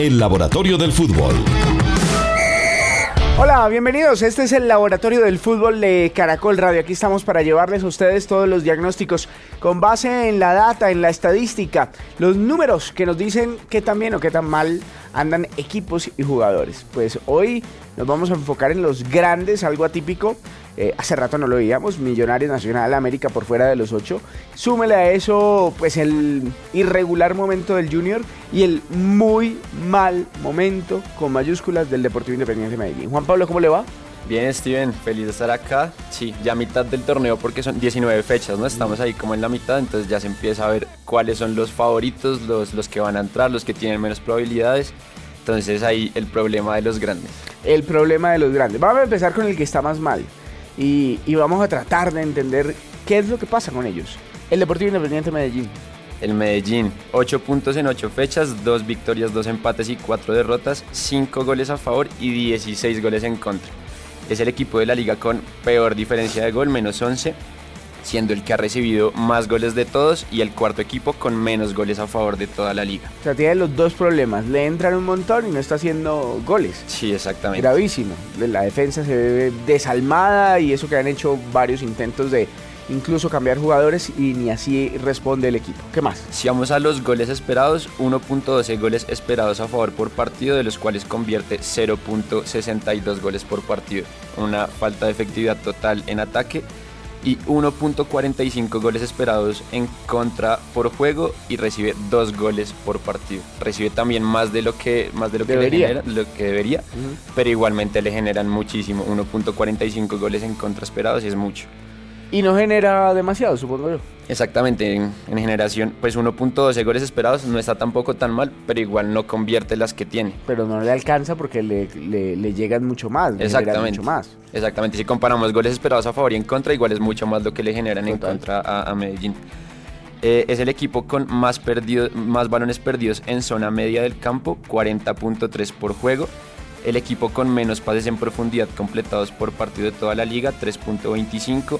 el laboratorio del fútbol. Hola, bienvenidos. Este es el Laboratorio del Fútbol de Caracol Radio. Aquí estamos para llevarles a ustedes todos los diagnósticos con base en la data, en la estadística, los números que nos dicen qué tan bien o qué tan mal andan equipos y jugadores. Pues hoy nos vamos a enfocar en los grandes, algo atípico. Eh, hace rato no lo veíamos, Millonarios Nacional América por fuera de los ocho. Súmele a eso, pues el irregular momento del Junior y el muy mal momento con mayúsculas del Deportivo Independiente de Medellín. Juan Pablo, ¿cómo le va? Bien, Steven, feliz de estar acá. Sí, ya mitad del torneo porque son 19 fechas, ¿no? Estamos ahí como en la mitad, entonces ya se empieza a ver cuáles son los favoritos, los, los que van a entrar, los que tienen menos probabilidades. Entonces ahí el problema de los grandes. El problema de los grandes. Vamos a empezar con el que está más mal y, y vamos a tratar de entender qué es lo que pasa con ellos. El Deportivo Independiente de Medellín. El Medellín, 8 puntos en 8 fechas, 2 victorias, 2 empates y 4 derrotas, 5 goles a favor y 16 goles en contra. Es el equipo de la liga con peor diferencia de gol, menos 11, siendo el que ha recibido más goles de todos y el cuarto equipo con menos goles a favor de toda la liga. O sea, tiene los dos problemas. Le entran un montón y no está haciendo goles. Sí, exactamente. Gravísimo. La defensa se ve desalmada y eso que han hecho varios intentos de incluso cambiar jugadores y ni así responde el equipo. ¿Qué más? Si vamos a los goles esperados, 1.12 goles esperados a favor por partido, de los cuales convierte 0.62 goles por partido. Una falta de efectividad total en ataque y 1.45 goles esperados en contra por juego y recibe 2 goles por partido. Recibe también más de lo que, más de lo que Debería. genera, lo que debería, pero igualmente le generan muchísimo. 1.45 goles en contra esperados y es mucho. Y no genera demasiado, supongo yo. Exactamente, en, en generación, pues 1.12 goles esperados no está tampoco tan mal, pero igual no convierte las que tiene. Pero no le alcanza porque le, le- le llegan mucho más. le Exactamente. Mucho más. Exactamente, si comparamos goles esperados a favor y en contra, igual es mucho más lo que le generan en contra a, a Medellín. Eh, es el equipo con más, perdido- más balones perdidos en zona media del campo, 40.3 por juego. El equipo con menos pases en profundidad completados por partido de toda la liga, 3.25.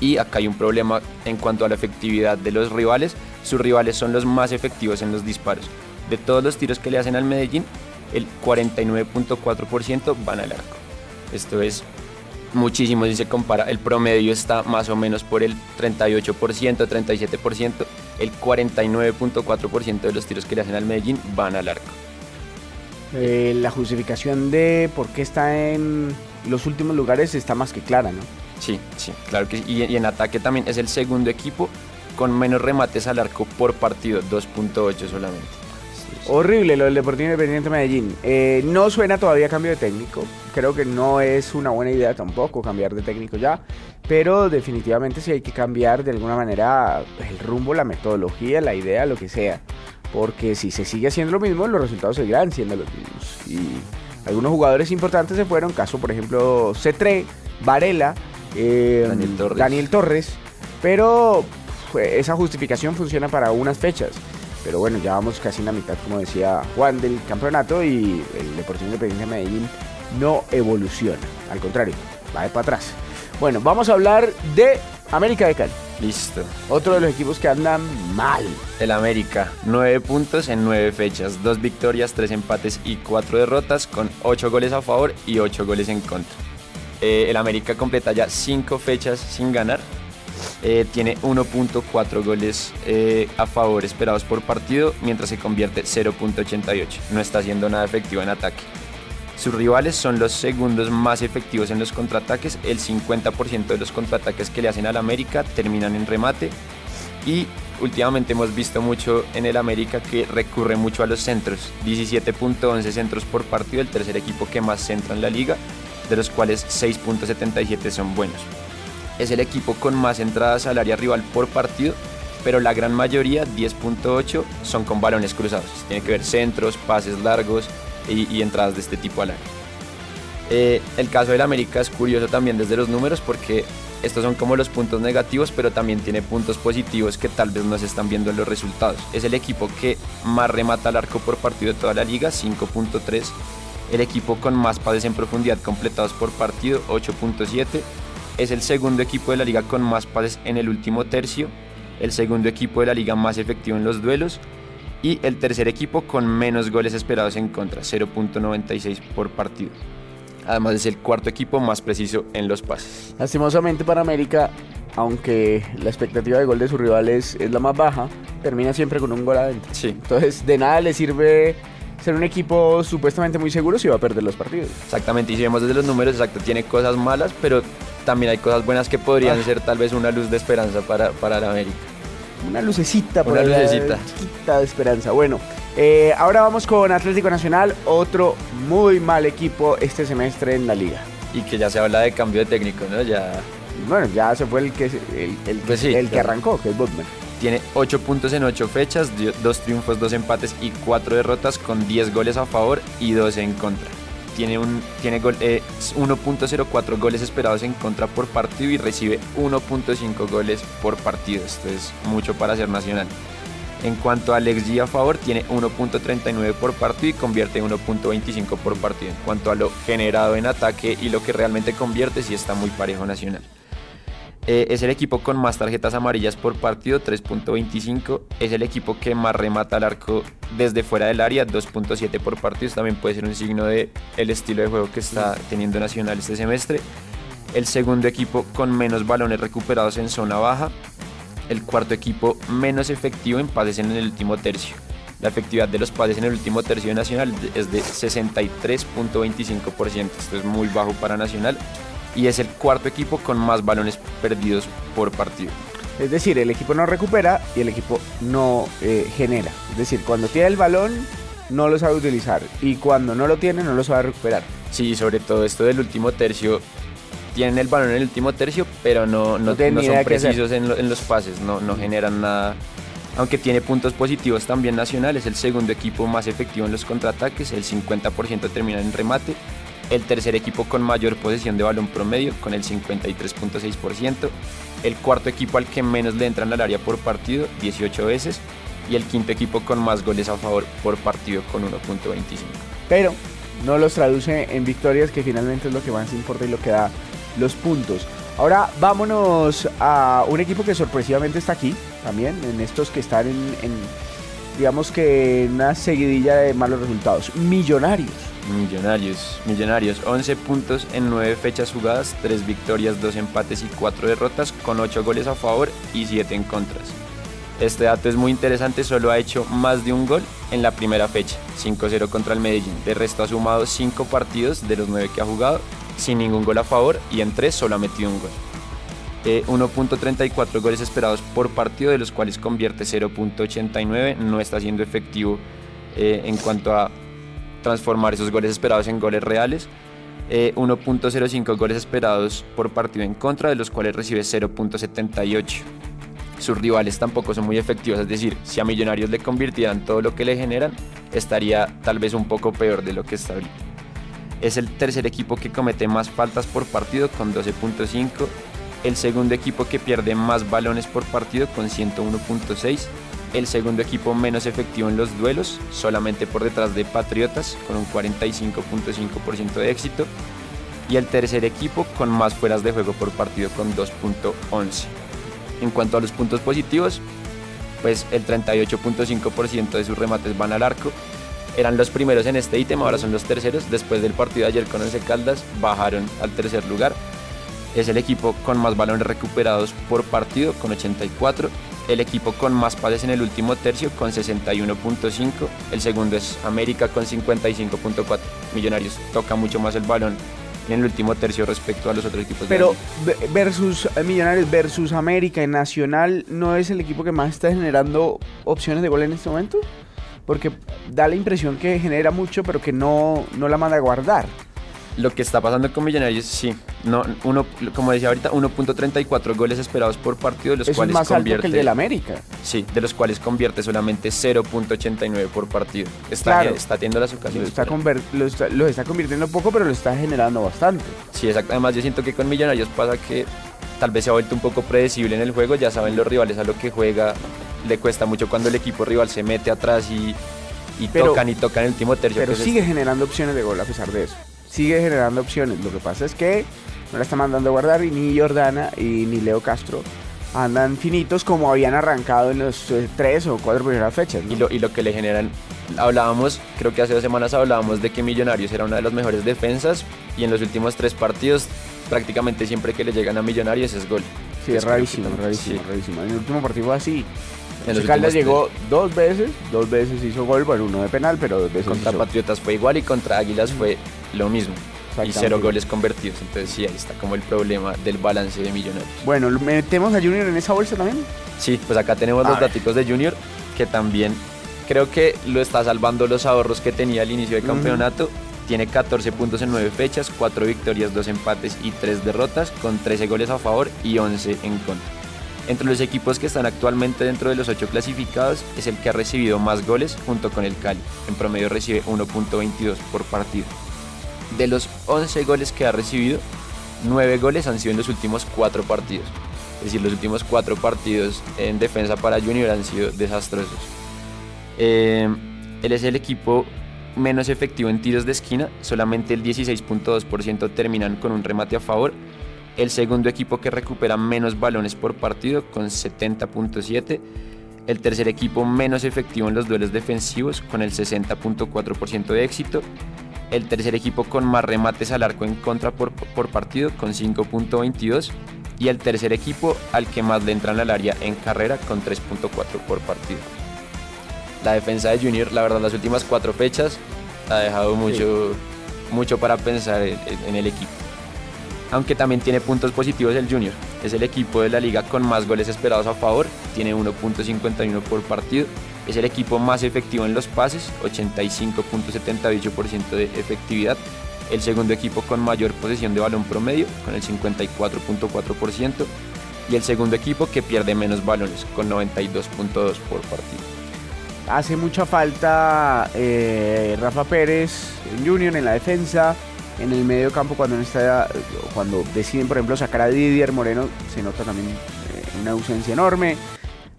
Y acá hay un problema en cuanto a la efectividad de los rivales. Sus rivales son los más efectivos en los disparos. De todos los tiros que le hacen al Medellín, el 49.4% van al arco. Esto es muchísimo si se compara. El promedio está más o menos por el 38%, 37%. El 49.4% de los tiros que le hacen al Medellín van al arco. Eh, la justificación de por qué está en los últimos lugares está más que clara, ¿no? Sí, sí, claro que sí. Y, en ataque también es el segundo equipo con menos remates al arco por partido, 2.8 solamente. Horrible lo del Deportivo Independiente de Medellín. Eh, no suena todavía cambio de técnico. Creo que no es una buena idea tampoco cambiar de técnico ya. Pero definitivamente sí hay que cambiar de alguna manera el rumbo, la metodología, la idea, lo que sea. Porque si se sigue haciendo lo mismo, los resultados seguirán siendo los mismos. Y algunos jugadores importantes se fueron. Caso, por ejemplo, C3, Varela, eh, Daniel Torres. Daniel Torres. Pero pues, esa justificación funciona para unas fechas. Pero bueno, ya vamos casi en la mitad, como decía Juan, del campeonato y el Deportivo Independiente de Medellín no evoluciona. Al contrario, va de para atrás. Bueno, vamos a hablar de América de Cali. Listo. Otro de los equipos que andan mal. El América, 9 puntos en 9 fechas, 2 victorias, 3 empates y 4 derrotas, con 8 goles a favor y 8 goles en contra. Eh, el América completa ya 5 fechas sin ganar. Eh, tiene 1.4 goles eh, a favor esperados por partido, mientras se convierte 0.88. No está haciendo nada efectivo en ataque. Sus rivales son los segundos más efectivos en los contraataques. El 50% de los contraataques que le hacen al América terminan en remate. Y últimamente hemos visto mucho en el América que recurre mucho a los centros. 17.11 centros por partido, el tercer equipo que más centra en la liga, de los cuales 6.77 son buenos. Es el equipo con más entradas al área rival por partido, pero la gran mayoría, 10.8, son con balones cruzados. Tiene que ver centros, pases largos y, entradas de este tipo al área. Eh, el caso del América es curioso también desde los números porque estos son como los puntos negativos, pero también tiene puntos positivos que tal vez no se están viendo en los resultados. Es el equipo que más remata al arco por partido de toda la liga, 5.3. El equipo con más pases en profundidad completados por partido, 8.7. Es el segundo equipo de la liga con más pases en el último tercio. El segundo equipo de la liga más efectivo en los duelos. Y el tercer equipo con menos goles esperados en contra, 0.96 por partido. Además es el cuarto equipo más preciso en los pases. Lastimosamente para América, aunque la expectativa de gol de sus rivales es la más baja, termina siempre con un gol adentro. Sí. Entonces de nada le sirve ser un equipo supuestamente muy seguro si va a perder los partidos. Exactamente, y si vemos desde los números, exacto, tiene cosas malas, pero también hay cosas buenas que podrían Ah. ser tal vez una luz de esperanza para, para la América. Una lucecita por Una allá, lucecita. chiquita de esperanza. Bueno, eh, ahora vamos con Atlético Nacional, otro muy mal equipo este semestre en la liga. Y que ya se habla de cambio de técnico, ¿no? Ya Bueno, ya se fue el que, el, el- Pues sí, el que claro. arrancó, que es Botman. Tiene 8 puntos en 8 fechas, dio- dos triunfos, dos empates y 4 derrotas con 10 goles a favor y 2 en contra. Tiene, tiene gol- eh, 1.04 goles esperados en contra por partido y recibe 1.5 goles por partido. Esto es mucho para ser nacional. En cuanto al XG a favor, tiene 1.39 por partido y convierte 1.25 por partido. En cuanto a lo generado en ataque y lo que realmente convierte, sí está muy parejo Nacional. Eh, es el equipo con más tarjetas amarillas por partido, 3.25. Es el equipo que más remata al arco desde fuera del área, 2.7 por partido. También puede ser un signo de el estilo de juego que está teniendo Nacional este semestre. El segundo equipo con menos balones recuperados en zona baja. El cuarto equipo menos efectivo en pases en el último tercio. La efectividad de los pases en el último tercio de Nacional es de 63.25%. Esto es muy bajo para Nacional. Y es el cuarto equipo con más balones perdidos por partido. Es decir, el equipo no recupera y el equipo no eh, genera. Es decir, cuando tiene el balón no lo sabe utilizar y cuando no lo tiene no lo sabe recuperar. Sí, sobre todo esto del último tercio. Tienen el balón en el último tercio, pero no, no, No no son precisos en, lo- en los pases, no, no generan nada. Aunque tiene puntos positivos también Nacional, es el segundo equipo más efectivo en los contraataques, el 50% termina en remate. El tercer equipo con mayor posesión de balón promedio, con el 53.6%. El cuarto equipo al que menos le entran al área por partido, 18 veces. Y el quinto equipo con más goles a favor por partido, con 1.25. Pero no los traduce en victorias que finalmente es lo que más importa y lo que da los puntos. Ahora vámonos a un equipo que sorpresivamente está aquí también, en estos que están en, digamos que en una seguidilla de malos resultados. Millonarios. Millonarios, Millonarios, 11 puntos en 9 fechas jugadas, 3 victorias, 2 empates y 4 derrotas, con 8 goles a favor y 7 en contras. Este dato es muy interesante, solo ha hecho más de un gol en la primera fecha, 5-0 contra el Medellín. De resto ha sumado 5 partidos de los 9 que ha jugado, sin ningún gol a favor y en 3 solo ha metido un gol. Eh, 1.34 goles esperados por partido, de los cuales convierte 0.89, no está siendo efectivo eh, en cuanto a transformar esos goles esperados en goles reales. Eh, 1.05 goles esperados por partido en contra, de los cuales recibe 0.78. Sus rivales tampoco son muy efectivos, es decir, si a Millonarios le convirtieran todo lo que le generan, estaría tal vez un poco peor de lo que está ahorita. Es el tercer equipo que comete más faltas por partido con 12.5. El segundo equipo que pierde más balones por partido con 101.6 el segundo equipo menos efectivo en los duelos, solamente por detrás de Patriotas, con un 45.5% de éxito, y el tercer equipo con más fueras de juego por partido, con 2.11. En cuanto a los puntos positivos, pues el 38.5% de sus remates van al arco. Eran los primeros en este ítem, ahora son los terceros. Después del partido de ayer con Once Caldas, bajaron al tercer lugar. Es el equipo con más balones recuperados por partido, con 84 el equipo con más pases en el último tercio con 61.5, el segundo es América con 55.4. Millonarios toca mucho más el balón en el último tercio respecto a los otros equipos. Pero versus eh, Millonarios versus América y Nacional no es el equipo que más está generando opciones de gol en este momento, porque da la impresión que genera mucho pero que no, no la manda a guardar. Lo que está pasando con Millonarios, sí, no, uno, como decía ahorita, 1.34 goles esperados por partido, de los es cuales más alto convierte, que el del América. sí, de los cuales convierte solamente 0.89 por partido. Está, Claro. está teniendo las Lo ocasiones. está, pero- conver- lo, está, lo está convirtiendo poco, pero lo está generando bastante. Sí, exacto. Además, yo siento que con Millonarios pasa que tal vez se ha vuelto un poco predecible en el juego. Ya saben los rivales a lo que juega. Le cuesta mucho cuando el equipo rival se mete atrás y, y Pero- tocan y tocan el último tercio. Pero sigue generando opciones de gol a pesar de eso. Sigue generando opciones. Lo que pasa es que no la está mandando a guardar y ni Jordana y ni Leo Castro andan finitos como habían arrancado en los eh, tres o cuatro primeras fechas. Y, lo, y lo que le generan, hablábamos, creo que hace dos semanas hablábamos de que Millonarios era una de las mejores defensas y en los últimos tres partidos prácticamente siempre que le llegan a Millonarios es gol. Sí, es rarísimo, rarísimo, rarísimo. En el último partido fue así. El Caldas llegó dos veces, dos veces hizo gol, bueno, uno de penal, pero dos veces Contra Patriotas fue igual y contra Águilas fue lo mismo y cero goles convertidos. Entonces sí, ahí está como el problema del balance de Millonarios. Bueno, ¿metemos a Junior en esa bolsa también? Sí, pues acá tenemos los datos de Junior, que también creo que lo está salvando los ahorros que tenía al inicio del campeonato. Tiene 14 puntos en 9 fechas, 4 victorias, 2 empates y 3 derrotas, con 13 goles a favor y 11 en contra. Entre los equipos que están actualmente dentro de los 8 clasificados, es el que ha recibido más goles junto con el Cali. En promedio recibe 1.22 por partido de los 11 goles que ha recibido, 9 goles han sido en los últimos 4 partidos. Es decir, los últimos 4 partidos en defensa para Junior han sido desastrosos. Eh, él es el equipo menos efectivo en tiros de esquina, solamente el 16.2% terminan con un remate a favor. El segundo equipo que recupera menos balones por partido con 70.7. El tercer equipo menos efectivo en los duelos defensivos con el 60.4% de éxito el tercer equipo con más remates al arco en contra por, partido con 5.22 y el tercer equipo al que más le entran al área en carrera con 3.4 por partido. La defensa de Junior, la verdad, las últimas cuatro fechas ha dejado mucho, mucho para pensar en el equipo. Aunque también tiene puntos positivos el Junior. Es el equipo de la liga con más goles esperados a favor, tiene 1.51 por partido es el equipo más efectivo en los pases, 85.78% de efectividad. El segundo equipo con mayor posesión de balón promedio, con el 54.4%. Y el segundo equipo que pierde menos balones, con 92.2 por partido. Hace mucha falta eh, Rafa Pérez en Junior en la defensa, en el medio campo cuando, está, cuando deciden, por ejemplo, sacar a Didier Moreno, se nota también eh, una ausencia enorme.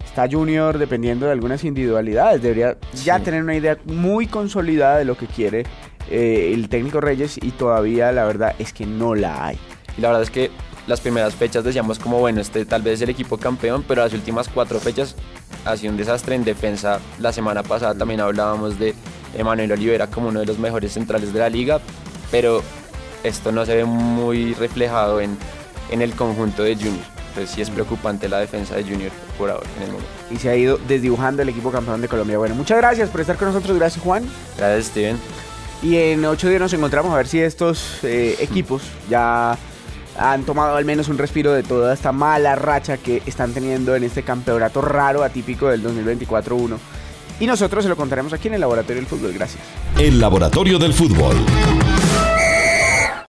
Está Junior dependiendo de algunas individualidades. Debería ya tener una idea muy consolidada de lo que quiere eh, el técnico Reyes y todavía la verdad es que no la hay. Y la verdad es que las primeras fechas decíamos como bueno, este tal vez es el equipo campeón, pero las últimas cuatro fechas ha sido un desastre en defensa. La semana pasada también hablábamos de Emanuel Olivera como uno de los mejores centrales de la liga, pero esto no se ve muy reflejado en, en el conjunto de Junior. Entonces sí es preocupante la defensa de Junior por ahora en el momento. Y se ha ido desdibujando el equipo campeón de Colombia. Bueno, muchas gracias por estar con nosotros. Gracias Juan. Gracias Steven. Y en ocho días nos encontramos a ver si estos eh, equipos ya han tomado al menos un respiro de toda esta mala racha que están teniendo en este campeonato raro, atípico del 2024-1. Y nosotros se lo contaremos aquí en el Laboratorio del Fútbol. Gracias. El Laboratorio del Fútbol.